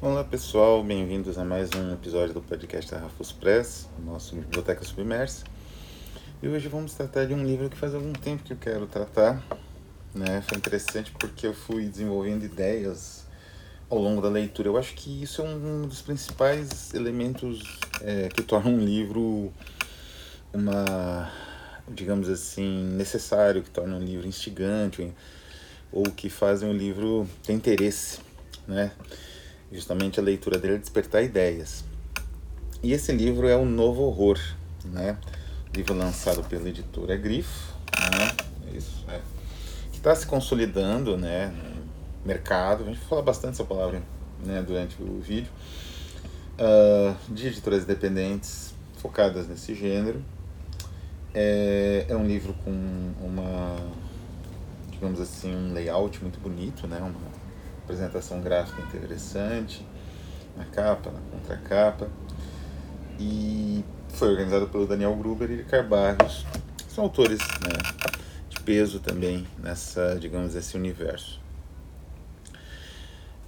Olá pessoal, bem-vindos a mais um episódio do podcast da Rafus Press, nosso Biblioteca Submersa. E hoje vamos tratar de um livro que faz algum tempo que eu quero tratar. Né? Foi interessante porque eu fui desenvolvendo ideias ao longo da leitura. Eu acho que isso é um dos principais elementos é, que tornam um livro uma, digamos assim, necessário, que torna um livro instigante ou que fazem um livro ter interesse, né? Justamente a leitura dele é despertar ideias. E esse livro é o Novo Horror, né? Livro lançado pela editora Grifo, né? Isso, é. Que está se consolidando, né? No mercado. A gente vai falar bastante essa palavra, né? Durante o vídeo. Uh, de editoras independentes focadas nesse gênero. É, é um livro com uma, digamos assim, um layout muito bonito, né? Uma, apresentação gráfica interessante na capa, na contracapa. E foi organizado pelo Daniel Gruber e Ricardo Barros. São autores né, de peso também nessa, digamos, esse universo.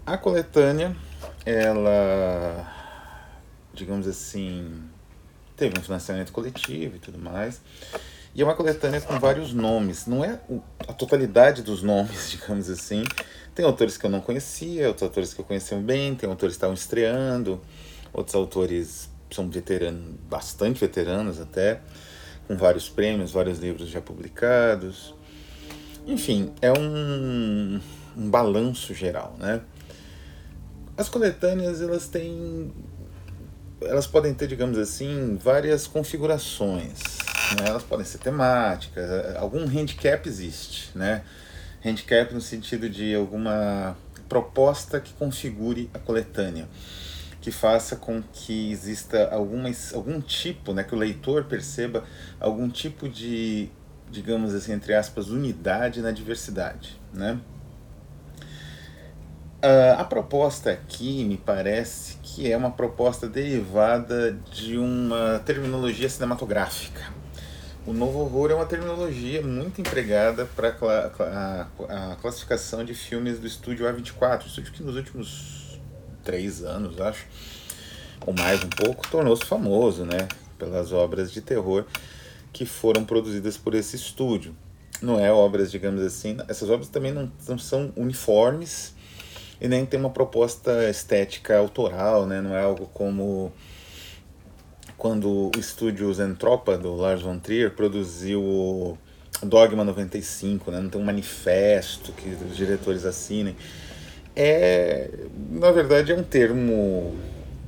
A coletânea, ela, digamos assim, teve um financiamento coletivo e tudo mais. E é uma coletânea com vários nomes. Não é a totalidade dos nomes, digamos assim, tem autores que eu não conhecia, outros autores que eu conhecia bem, tem autores que estavam estreando, outros autores são veteranos, bastante veteranos até, com vários prêmios, vários livros já publicados. Enfim, é um, um balanço geral, né? As coletâneas, elas têm elas podem ter, digamos assim, várias configurações. Né? Elas podem ser temáticas, algum handicap existe, né? handicap no sentido de alguma proposta que configure a coletânea, que faça com que exista alguma, algum tipo, né, que o leitor perceba algum tipo de, digamos assim, entre aspas, unidade na diversidade, né? Uh, a proposta aqui me parece que é uma proposta derivada de uma terminologia cinematográfica. O novo horror é uma terminologia muito empregada para a, a, classificação de filmes do estúdio A24, estúdio que nos últimos três anos, acho, ou mais um pouco, tornou-se famoso, né, pelas obras de terror que foram produzidas por esse estúdio. Não é obras, digamos assim, essas obras também não, não são uniformes e nem tem uma proposta estética autoral, né, não é algo como quando o estúdio Zentropa, do Lars von Trier, produziu o Dogma 95, né? não tem um manifesto que os diretores assinem. É, na verdade, é um termo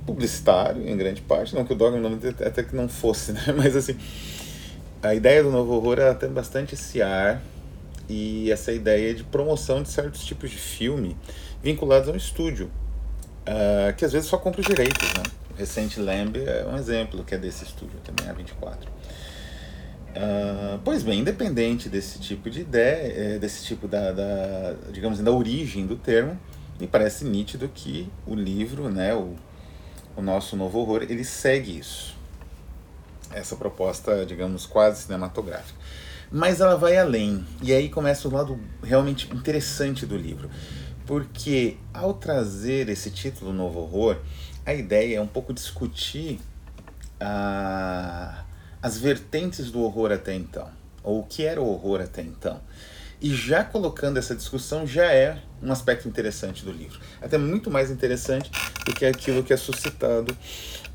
publicitário, em grande parte, não que o Dogma 95 até que não fosse, né? mas assim, a ideia do novo horror ela tem bastante esse ar e essa ideia de promoção de certos tipos de filme vinculados ao estúdio, uh, que às vezes só compra os direitos, né? Recente Lamb é um exemplo que é desse estúdio também, a 24. Uh, pois bem, independente desse tipo de ideia, é, desse tipo da, da, digamos da origem do termo, me parece nítido que o livro, né, o, o nosso novo horror, ele segue isso. Essa proposta, digamos, quase cinematográfica. Mas ela vai além. E aí começa o lado realmente interessante do livro. Porque ao trazer esse título Novo Horror, a ideia é um pouco discutir ah, as vertentes do horror até então, ou o que era o horror até então. E já colocando essa discussão já é um aspecto interessante do livro. Até muito mais interessante do que aquilo que é suscitado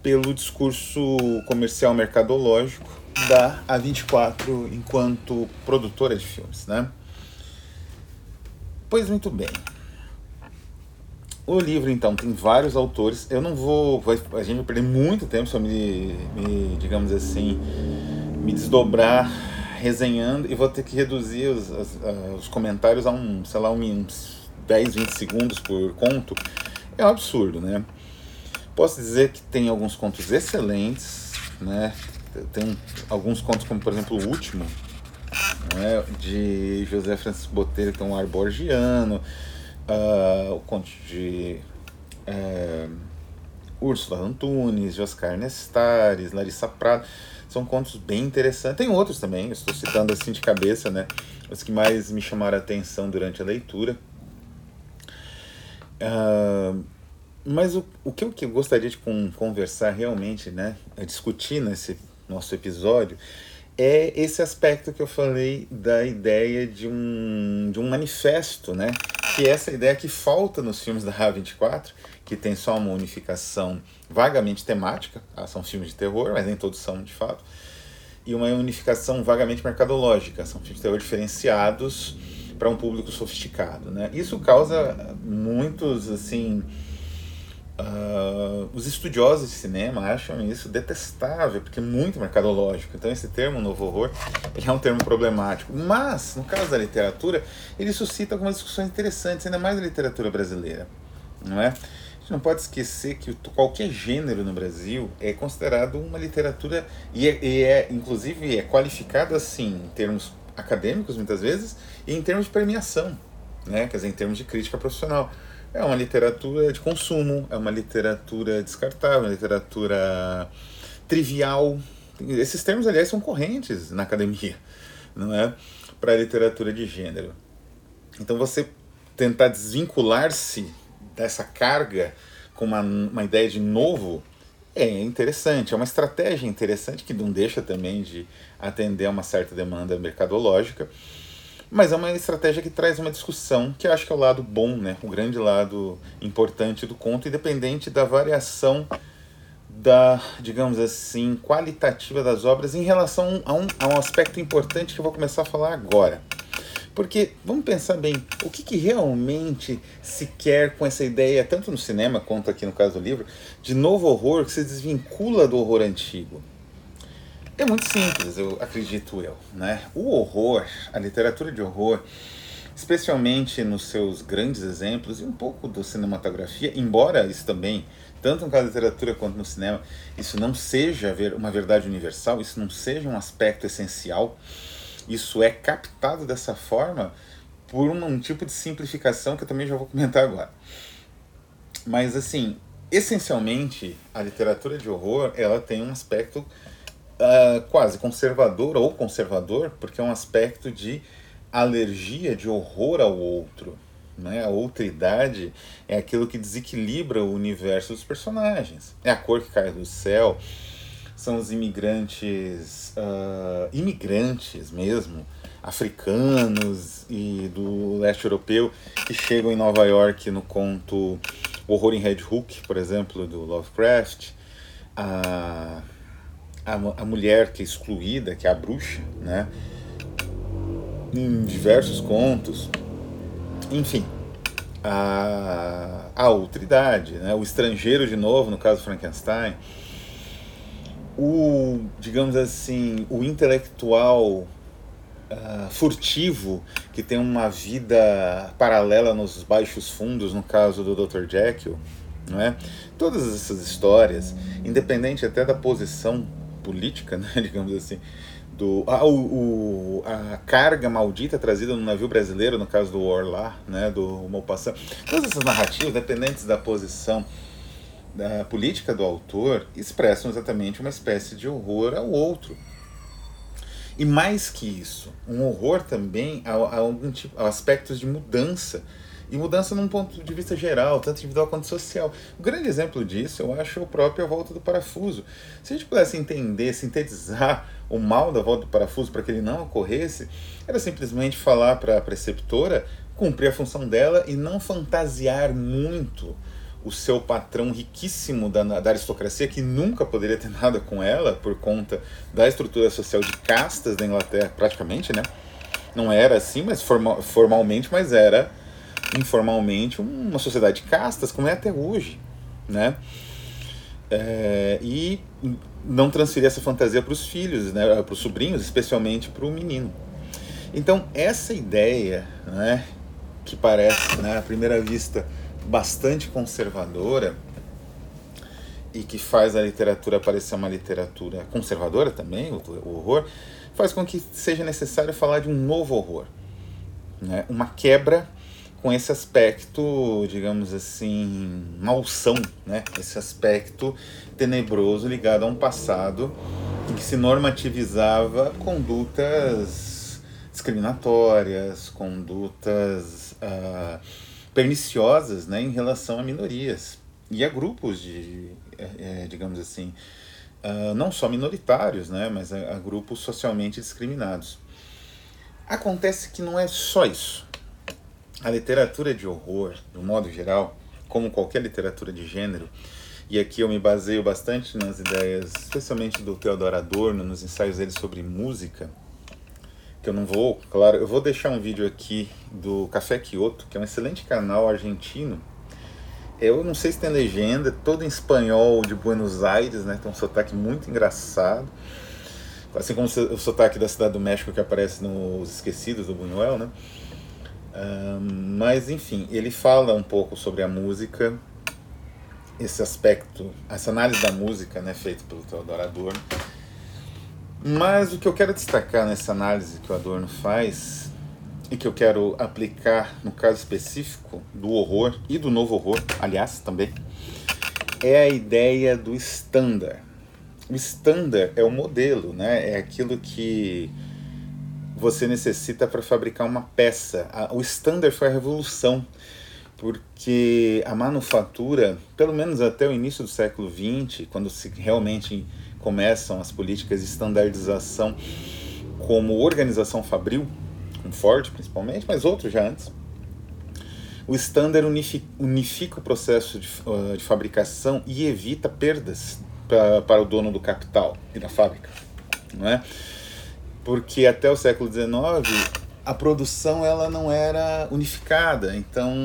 pelo discurso comercial mercadológico da A24 enquanto produtora de filmes, né? Pois muito bem. O livro, então, tem vários autores. Eu não vou. A gente vai perder muito tempo se eu me, me digamos assim, me desdobrar resenhando e vou ter que reduzir os, os, os comentários a um, sei lá, uns 10, 20 segundos por conto. É um absurdo, né? Posso dizer que tem alguns contos excelentes, né? Tem alguns contos, como por exemplo o último, né? de José Francisco Botelho, que é um ar borgiano uh, o conto de uh, Úrsula Antunes, de Oscar Nestares, Larissa Prado. São contos bem interessantes. Tem outros também, estou citando assim de cabeça, né? Os que mais me chamaram a atenção durante a leitura. Uh, mas o, o que eu gostaria de conversar realmente, né, discutir nesse nosso episódio, é esse aspecto que eu falei da ideia de um, de um manifesto, né? Que essa ideia que falta nos filmes da A24, que tem só uma unificação vagamente temática, ah, são filmes de terror, mas nem todos são de fato, e uma unificação vagamente mercadológica, são filmes de terror diferenciados para um público sofisticado, né? Isso causa muitos, assim, Uh, os estudiosos de cinema acham isso detestável, porque é muito mercadológico. Então, esse termo, novo horror, é um termo problemático. Mas, no caso da literatura, ele suscita algumas discussões interessantes, ainda mais da literatura brasileira. Não é? A gente não pode esquecer que qualquer gênero no Brasil é considerado uma literatura, e é, e é inclusive, é qualificado assim, em termos acadêmicos, muitas vezes, e em termos de premiação, né? quer dizer, em termos de crítica profissional. É uma literatura de consumo, é uma literatura descartável, uma literatura trivial. Esses termos, aliás, são correntes na academia, não é? Para a literatura de gênero. Então, você tentar desvincular-se dessa carga com uma, uma ideia de novo é interessante, é uma estratégia interessante que não deixa também de atender a uma certa demanda mercadológica mas é uma estratégia que traz uma discussão que eu acho que é o lado bom, né? o grande lado importante do conto, independente da variação da, digamos assim, qualitativa das obras em relação a um, a um aspecto importante que eu vou começar a falar agora. Porque, vamos pensar bem, o que, que realmente se quer com essa ideia, tanto no cinema quanto aqui no caso do livro, de novo horror que se desvincula do horror antigo? É muito simples, eu acredito eu, né? O horror, a literatura de horror, especialmente nos seus grandes exemplos e um pouco da cinematografia, embora isso também, tanto no caso da literatura quanto no cinema, isso não seja uma verdade universal, isso não seja um aspecto essencial, isso é captado dessa forma por um, um tipo de simplificação que eu também já vou comentar agora. Mas assim, essencialmente, a literatura de horror, ela tem um aspecto uh, quase conservador ou conservador, porque é um aspecto de alergia, de horror ao outro. Né? A outridade é aquilo que desequilibra o universo dos personagens. É a cor que cai do céu, são os imigrantes, uh, imigrantes mesmo, africanos e do leste europeu que chegam em Nova York no conto Horror em Red Hook, por exemplo, do Lovecraft. Uh, a, a mulher que é excluída, que é a bruxa, né? Em diversos contos. Enfim, a, a outridade, né? o estrangeiro de novo, no caso Frankenstein, o, digamos assim, o intelectual uh, furtivo que tem uma vida paralela nos baixos fundos, no caso do Dr. Jekyll, não é? Todas essas histórias, independente até da posição política, né, digamos assim, do ah, o, a carga maldita trazida no navio brasileiro, no caso do Orlá, né, do Maupassant. Todas essas narrativas, dependentes da posição da política do autor, expressam exatamente uma espécie de horror ao outro. E mais que isso, um horror também a, a algum tipo, a aspectos de mudança e mudança num ponto de vista geral, tanto individual quanto social. O grande exemplo disso, eu acho, é o próprio A Volta do Parafuso. Se a gente pudesse entender, sintetizar o mal da Volta do Parafuso para que ele não ocorresse, era simplesmente falar para a preceptora cumprir a função dela e não fantasiar muito o seu patrão riquíssimo da, da aristocracia, que nunca poderia ter nada com ela por conta da estrutura social de castas da Inglaterra, praticamente, né? Não era assim, mas formal, formalmente, mas era informalmente uma sociedade de castas, como é até hoje, né? É, e não transferir essa fantasia para os filhos, né, para os sobrinhos, especialmente para o menino. Então, essa ideia, né, que parece, né, à primeira vista, bastante conservadora e que faz a literatura parecer uma literatura conservadora também, o, o horror, faz com que seja necessário falar de um novo horror, né, uma quebra com esse aspecto, digamos assim, malsão, né? esse aspecto tenebroso ligado a um passado em que se normativizava condutas discriminatórias, condutas uh, perniciosas né? em relação a minorias. e a grupos de, é, digamos assim, uh, não só minoritários, né, mas a, a grupos socialmente discriminados. Acontece que não é só isso. A literatura de horror, de um modo geral, como qualquer literatura de gênero, e aqui eu me baseio bastante nas ideias, especialmente do Theodor Adorno, nos ensaios dele sobre música, que eu não vou, claro, eu vou deixar um vídeo aqui do Café Kyoto, que é um excelente canal argentino. Eu não sei se tem legenda, todo em espanhol de Buenos Aires, né? Tem um sotaque muito engraçado. Assim como o sotaque da Cidade do México que aparece nos Esquecidos do Buñuel, né? Mas enfim, ele fala um pouco sobre a música, esse aspecto, essa análise da música, né, feito pelo Theodor Adorno. Mas o que eu quero destacar nessa análise que o Adorno faz e que eu quero aplicar no caso específico do horror e do novo horror, aliás, também, é a ideia do standard. O standard é o modelo, né? É aquilo que você necessita para fabricar uma peça. O standard foi a revolução, porque a manufatura, pelo menos até o início do século XX, quando se realmente começam as políticas de standardização como organização fabril, com Ford principalmente, mas outros já antes. O standard unifica, unifica o processo de, uh, de, fabricação e evita perdas para o dono do capital e da fábrica. Não é? Porque até o século XIX a produção ela não era unificada, então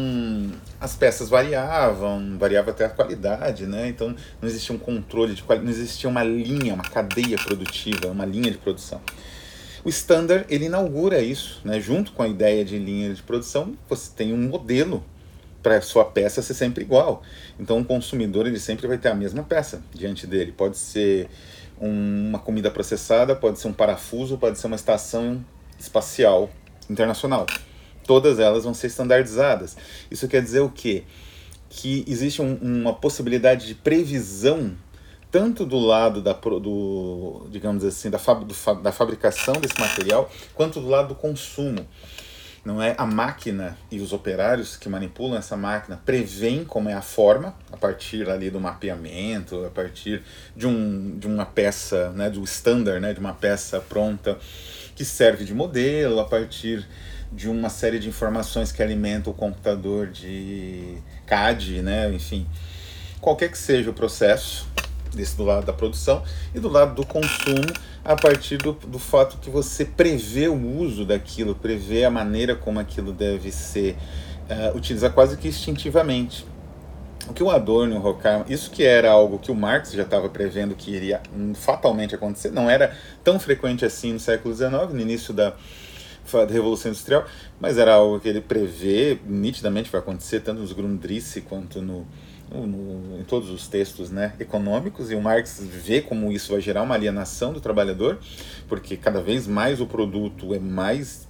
as peças variavam, variava até a qualidade, né? Então não existia um controle de qualidade, não existia uma linha, uma cadeia produtiva, uma linha de produção. O standard ele inaugura isso, né? Junto com a ideia de linha de produção, você tem um modelo para sua peça ser sempre igual. Então o consumidor ele sempre vai ter a mesma peça diante dele. Pode ser uma comida processada, pode ser um parafuso, pode ser uma estação espacial internacional. Todas elas vão ser standardizadas. Isso quer dizer o quê? Que existe um, uma possibilidade de previsão tanto do lado da, do, digamos assim, da, fab, do, da fabricação desse material, quanto do lado do consumo. Não é a máquina e os operários que manipulam essa máquina preveem como é a forma a partir ali do mapeamento, a partir de, um, de uma peça, né, do standard, né, de uma peça pronta que serve de modelo a partir de uma série de informações que alimentam o computador de CAD, né? enfim, qualquer que seja o processo, desse do lado da produção e do lado do consumo, a partir do, do fato que você prevê o uso daquilo, prevê a maneira como aquilo deve ser uh, utilizado quase que instintivamente. O que o Adorno e o Horkheimer, isso que era algo que o Marx já estava prevendo que iria fatalmente acontecer, não era tão frequente assim no século XIX, no início da, da Revolução Industrial, mas era algo que ele prevê, nitidamente vai acontecer, tanto nos Grundrisse quanto no, no, em todos os textos né, econômicos, e o Marx vê como isso vai gerar uma alienação do trabalhador, porque cada vez mais o produto é mais.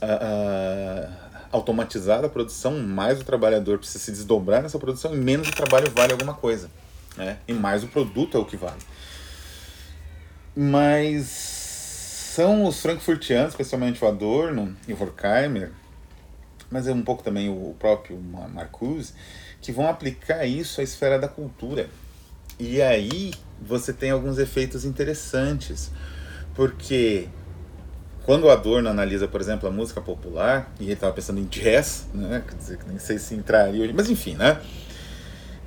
Uh, uh, automatizada a produção, mais o trabalhador precisa se desdobrar nessa produção e menos o trabalho vale alguma coisa. Né? E mais o produto é o que vale. Mas são os frankfurtianos, especialmente o Adorno e o Horkheimer, mas é um pouco também o próprio Marcuse, que vão aplicar isso à esfera da cultura. E aí você tem alguns efeitos interessantes, porque quando o Adorno analisa, por exemplo, a música popular, e ele estava pensando em jazz, né? Quer dizer, nem sei se entraria hoje, mas enfim, né?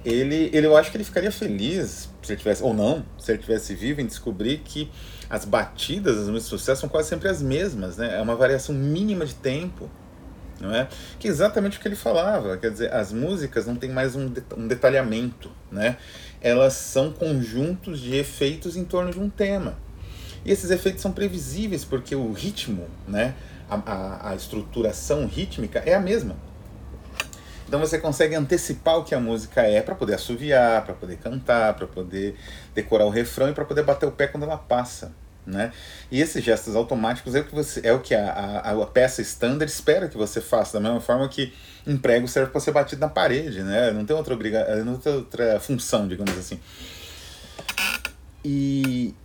Ele, ele, eu acho que ele ficaria feliz, se ele tivesse, ou não, se ele tivesse vivo, em descobrir que as batidas das músicas de sucesso são quase sempre as mesmas, né? É uma variação mínima de tempo, não é? Que é exatamente o que ele falava, quer dizer, as músicas não têm mais um, detalhamento, né? Elas são conjuntos de efeitos em torno de um tema. E esses efeitos são previsíveis porque o ritmo, né, a, a, a estruturação rítmica é a mesma. Então você consegue antecipar o que a música é para poder assoviar, para poder cantar, para poder decorar o refrão e para poder bater o pé quando ela passa. Né? E esses gestos automáticos é o que, você, é o que a, a, a peça standard espera que você faça, da mesma forma que um prego serve para ser batido na parede, né? não tem outra, obriga, não tem outra função, digamos assim. E,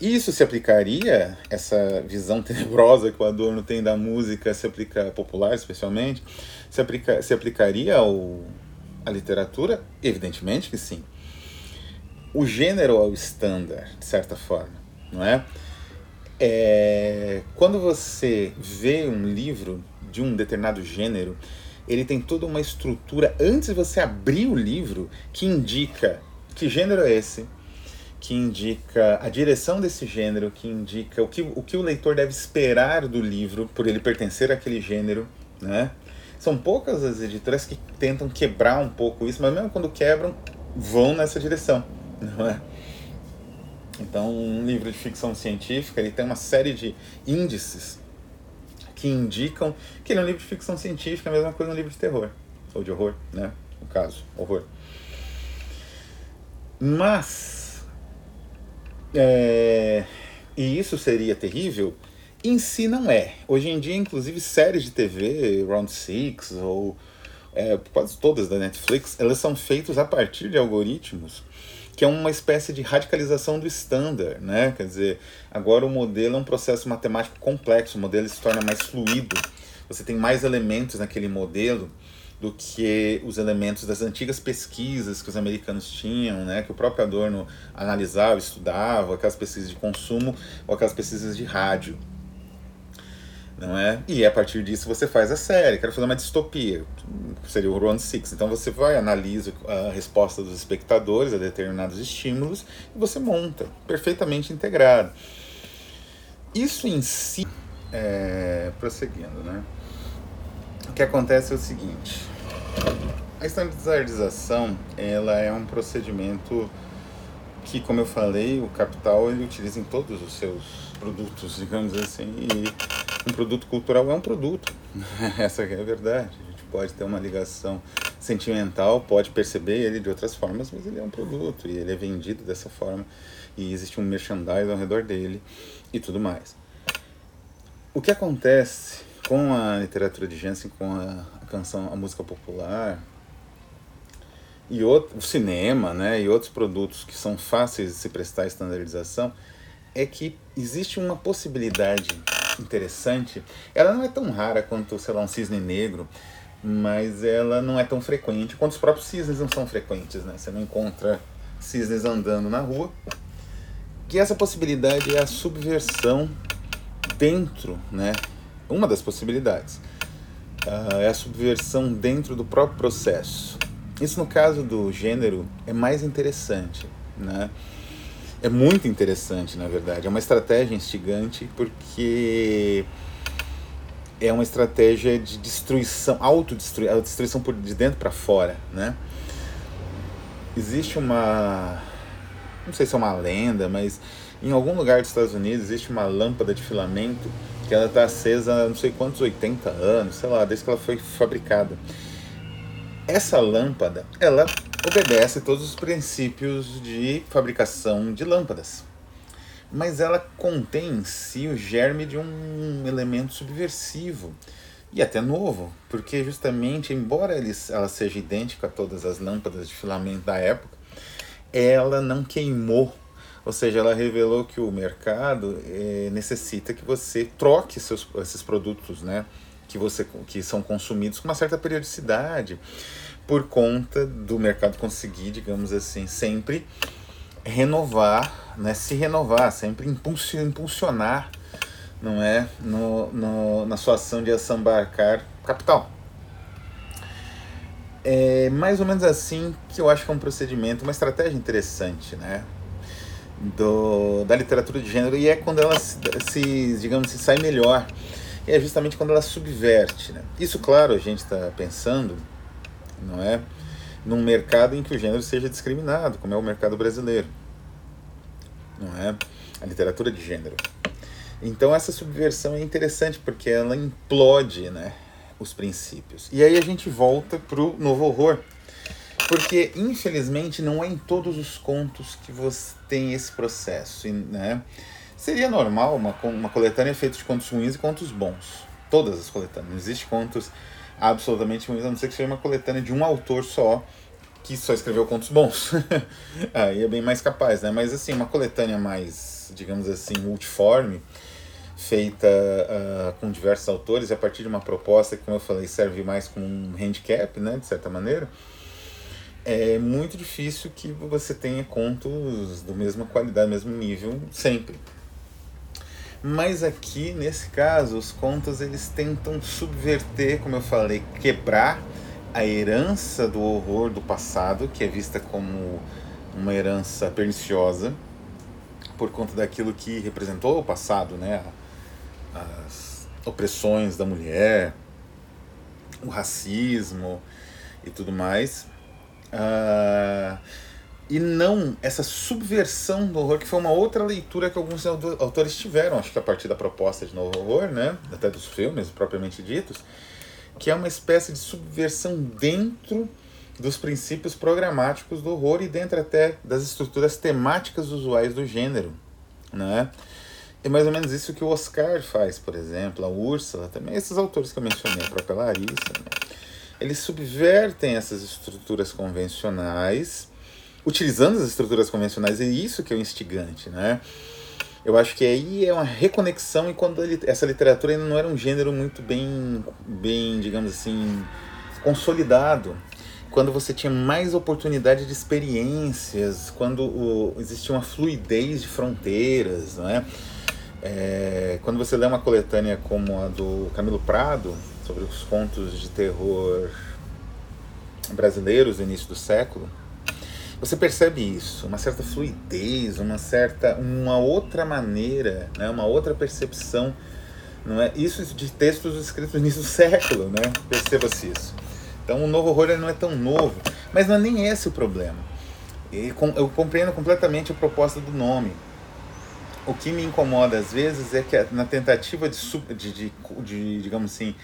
isso se aplicaria, essa visão tenebrosa que o Adorno tem da música, se aplica popular especialmente, se, aplica, se aplicaria ao, a literatura? Evidentemente que sim. O gênero é o standard, de certa forma, não é? é? Quando você vê um livro de um determinado gênero, ele tem toda uma estrutura antes de você abrir o livro que indica que gênero é esse, que indica a direção desse gênero, que indica o que o, que o leitor deve esperar do livro por ele pertencer àquele gênero, né? São poucas as editoras que tentam quebrar um pouco isso, mas mesmo quando quebram, vão nessa direção, não é? Então, um livro de ficção científica, ele tem uma série de índices que indicam que ele é um livro de ficção científica, a mesma coisa um livro de terror, ou de horror, né? No caso, horror. Mas, é, e isso seria terrível em si não é. Hoje em dia, inclusive, séries de TV, Round Six ou é, quase todas da Netflix, elas são feitas a partir de algoritmos que é uma espécie de radicalização do standard, né? Quer dizer, agora o modelo é um processo matemático complexo, o modelo se torna mais fluido, você tem mais elementos naquele modelo do que os elementos das antigas pesquisas que os americanos tinham, né, que o próprio Adorno analisava, estudava, aquelas pesquisas de consumo ou aquelas pesquisas de rádio não é? E a partir disso você faz a série. Quero fazer uma distopia, seria o Round Six. Então você vai analisa a resposta dos espectadores a determinados estímulos e você monta, perfeitamente integrado. Isso em si, é, prosseguindo, né? O que acontece é o seguinte: a standardização ela é um procedimento que, como eu falei, o capital ele utiliza em todos os seus produtos, digamos assim, e um produto cultural é um produto. Essa é a verdade. A gente pode ter uma ligação sentimental, pode perceber ele de outras formas, mas ele é um produto e ele é vendido dessa forma e existe um merchandising ao redor dele e tudo mais. O que acontece com a literatura de Jensen, com a, canção, a música popular e outro, o cinema, né, e outros produtos que são fáceis de se prestar estandarização, é que existe uma possibilidade interessante. Ela não é tão rara quanto, sei lá, um cisne negro, mas ela não é tão frequente quanto os próprios cisnes não são frequentes, né? Você não encontra cisnes andando na rua. Que essa possibilidade é a subversão dentro, né? Uma das possibilidades uh, é a subversão dentro do próprio processo. Isso no caso do gênero é mais interessante, né? É muito interessante, na verdade. É uma estratégia instigante porque é uma estratégia de destruição, autodestruição, destruição por de dentro para fora, né? Existe uma, não sei se é uma lenda, mas em algum lugar dos Estados Unidos existe uma lâmpada de filamento que ela está acesa há não sei quantos 80 anos, sei lá, desde que ela foi fabricada. Essa lâmpada, ela obedece todos os princípios de fabricação de lâmpadas. Mas ela contém em si o germe de um elemento subversivo e até novo, porque justamente, embora ela seja idêntica a todas as lâmpadas de filamento da época, ela não queimou, ou seja, ela revelou que o mercado eh, necessita que você troque seus, esses produtos, né, que você que são consumidos com uma certa periodicidade por conta do mercado conseguir, digamos assim, sempre renovar, né, se renovar, sempre impulsionar, não é, no, no, na sua ação de assambarcar capital. É mais ou menos assim que eu acho que é um procedimento, uma estratégia interessante, né, do, da literatura de gênero e é quando ela se, se digamos, se sai melhor. E é justamente quando ela subverte, né? Isso, claro, a gente está pensando não é? Num mercado em que o gênero seja discriminado, como é o mercado brasileiro, não é? A literatura de gênero. Então essa subversão é interessante porque ela implode, né, os princípios. E aí a gente volta pro novo horror, porque infelizmente não é em todos os contos que você tem esse processo, né? Seria normal uma, uma coletânea feita de contos ruins e contos bons. Todas as coletâneas. Não existe contos absolutamente ruins, a não ser que seja uma coletânea de um autor só, que só escreveu contos bons. Aí é bem mais capaz, né? Mas assim, uma coletânea mais, digamos assim, multiforme, feita uh, com diversos autores, a partir de uma proposta que, como eu falei, serve mais como um handicap, né, de certa maneira, é muito difícil que você tenha contos do mesma qualidade, mesmo nível sempre. Mas aqui, nesse caso, os contos eles tentam subverter, como eu falei, quebrar a herança do horror do passado, que é vista como uma herança perniciosa, por conta daquilo que representou o passado, né? As opressões da mulher, o racismo e tudo mais. Uh, e não essa subversão do horror, que foi uma outra leitura que alguns autores tiveram, acho que a partir da proposta de novo horror, né? até dos filmes propriamente ditos, que é uma espécie de subversão dentro dos princípios programáticos do horror e dentro até das estruturas temáticas usuais do gênero. Né? É mais ou menos isso que o Oscar faz, por exemplo, a Úrsula, também esses autores que eu mencionei, a própria Larissa. Né? Eles subvertem essas estruturas convencionais utilizando as estruturas convencionais, é isso que é o instigante, né? Eu acho que aí é uma reconexão e quando essa literatura ainda não era um gênero muito bem, bem, digamos assim, consolidado. Quando você tinha mais oportunidade de experiências, quando o, existia uma fluidez de fronteiras, não é? é? Quando você lê uma coletânea como a do Camilo Prado, sobre os contos de terror brasileiros do início do século, você percebe isso, uma certa fluidez, uma certa, uma outra maneira, né, uma outra percepção, não é? Isso de textos escritos no início do século, né? Perceba-se isso. Então o novo horror não é tão novo, mas não é nem esse o problema. Eu compreendo completamente a proposta do nome. O que me incomoda às vezes é que na tentativa de, de, de, de digamos assim,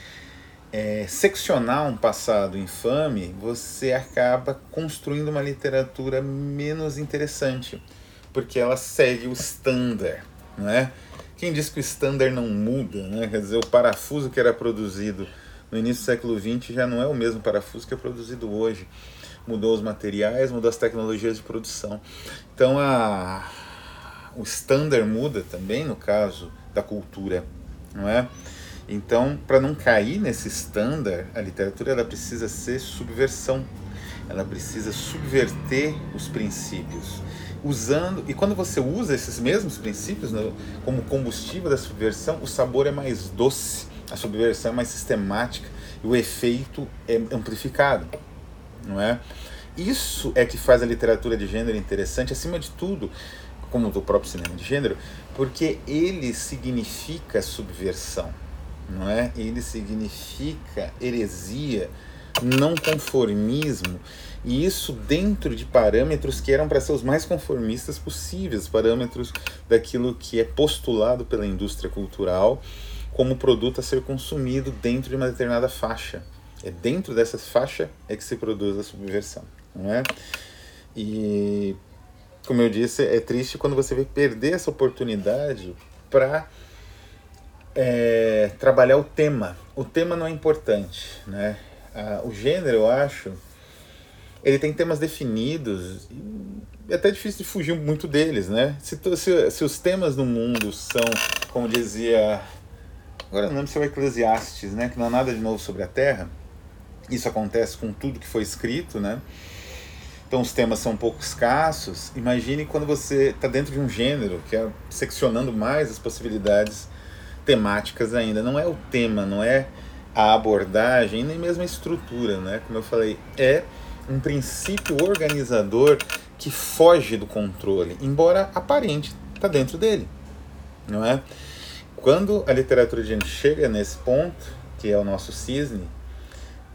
é, seccionar um passado infame, você acaba construindo uma literatura menos interessante, porque ela segue o standard, é? Quem diz que o standard não muda, né? quer dizer, o parafuso que era produzido no início do século XX já não é o mesmo parafuso que é produzido hoje. Mudou os materiais, mudou as tecnologias de produção. Então a, o standard muda também no caso da cultura, não é? Então, para não cair nesse estándar, a literatura ela precisa ser subversão. Ela precisa subverter os princípios. Usando, e quando você usa esses mesmos princípios no, como combustível da subversão, o sabor é mais doce, a subversão é mais sistemática e o efeito é amplificado, não é? Isso é que faz a literatura de gênero interessante, acima de tudo, como o próprio cinema de gênero, porque ele significa subversão não é? Ele significa heresia, não conformismo, e isso dentro de parâmetros que eram para ser os mais conformistas possíveis, parâmetros daquilo que é postulado pela indústria cultural como produto a ser consumido dentro de uma determinada faixa. É dentro dessa faixa é que se produz a subversão, não é? E como eu disse, é triste quando você vê perder essa oportunidade para é, trabalhar o tema. O tema não é importante, né? Ah, o gênero, eu acho, ele tem temas definidos e é até difícil de fugir muito deles, né? Se, se, se os temas no mundo são, como dizia, agora não lembro se é o Eclesiastes, né? Que não há nada de novo sobre a Terra. Isso acontece com tudo que foi escrito, né? Então os temas são um pouco escassos. Imagine quando você está dentro de um gênero, que é seccionando mais as possibilidades temáticas ainda. Não é o tema, não é a abordagem, nem mesmo a estrutura, né? Como eu falei, é um princípio organizador que foge do controle, embora aparente, está dentro dele, não é? Quando a literatura de gente chega nesse ponto, que é o nosso cisne,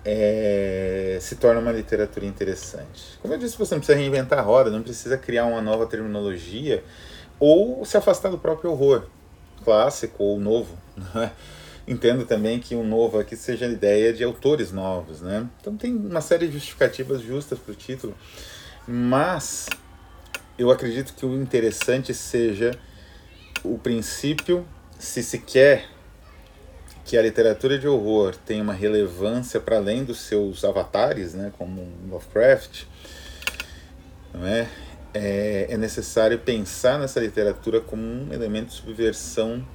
é, se torna uma literatura interessante. Como eu disse, você não precisa reinventar a roda, não precisa criar uma nova terminologia ou se afastar do próprio horror clássico ou novo. Né? Entendo também que o novo aqui seja a ideia de autores novos. Né? Então tem uma série de justificativas justas para o título, mas eu acredito que o interessante seja o princípio, se se quer que a literatura de horror tenha uma relevância para além dos seus avatares, né, como Lovecraft, não é? É, é necessário pensar nessa literatura como um elemento de subversão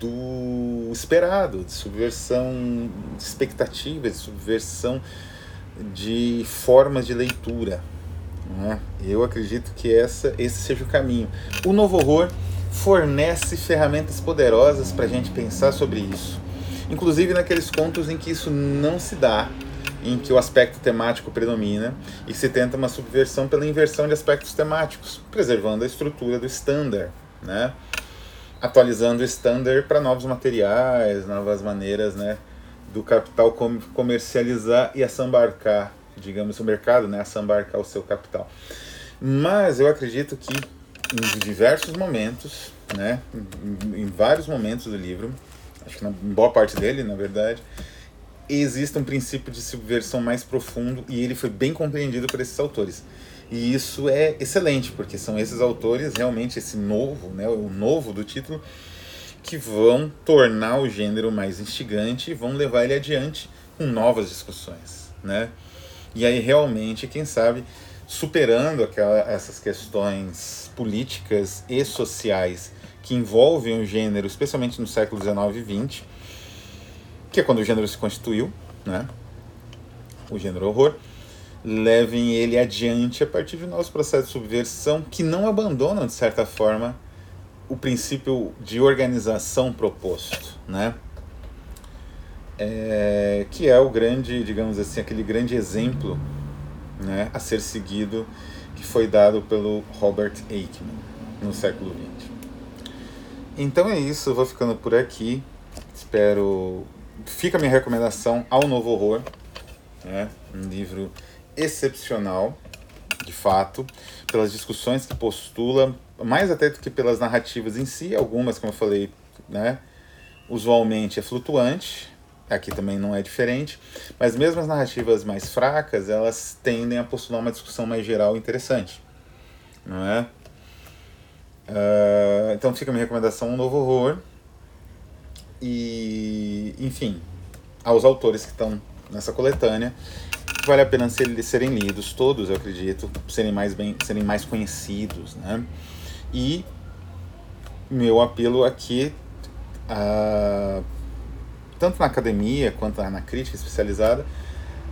do esperado, de subversão de expectativas, de subversão de formas de leitura. Né? Eu acredito que essa, esse seja o caminho. O novo horror fornece ferramentas poderosas para a gente pensar sobre isso. Inclusive naqueles contos em que isso não se dá, em que o aspecto temático predomina e se tenta uma subversão pela inversão de aspectos temáticos, preservando a estrutura do standard, né? atualizando o standard para novos materiais, novas maneiras né? do capital comercializar e assambarcar, digamos, o mercado, né? assambarcar o seu capital. Mas eu acredito que em diversos momentos, né? em, em vários momentos do livro, acho que na boa parte dele, na verdade, existe um princípio de subversão mais profundo e ele foi bem compreendido por esses autores. E isso é excelente, porque são esses autores, realmente esse novo, né, o novo do título, que vão tornar o gênero mais instigante e vão levar ele adiante com novas discussões, né? E aí realmente, quem sabe, superando aquela, essas questões políticas e sociais que envolvem o gênero, especialmente no século XIX e XX, que é quando o gênero se constituiu, né? o gênero horror, levem ele adiante a partir de novos processos de subversão que não abandonam, de certa forma, o princípio de organização proposto, né? É, que é o grande, digamos assim, aquele grande exemplo né, a ser seguido que foi dado pelo Robert Aikman no século XX. Então é isso, vou ficando por aqui. Espero fica a minha recomendação ao Novo Horror, né? um livro excepcional, de fato, pelas discussões que postula, mais até do que pelas narrativas em si, algumas, como eu falei, né? usualmente é flutuante, aqui também não é diferente, mas mesmo as narrativas mais fracas, elas tendem a postular uma discussão mais geral interessante, não é? Uh, então fica a minha recomendação, um novo horror, e, enfim, aos autores que estão nessa coletânea, vale a pena ser, serem lidos, todos, eu acredito, serem mais, bem, serem mais conhecidos, né? E meu apelo aqui, uh, tanto na academia quanto na crítica especializada,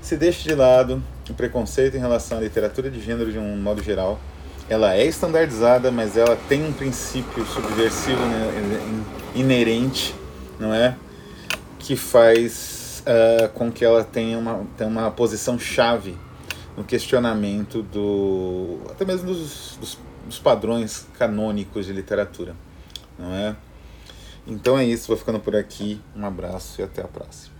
se deixe de lado o preconceito em relação à literatura de gênero de um modo geral. Ela é estandardizada, mas ela tem um princípio subversivo né, inerente não é? Que faz uh, com que ela tenha uma, tenha uma posição chave no questionamento do até mesmo dos, dos, dos padrões canônicos de literatura, não é? Então é isso, vou ficando por aqui. Um abraço e até a próxima.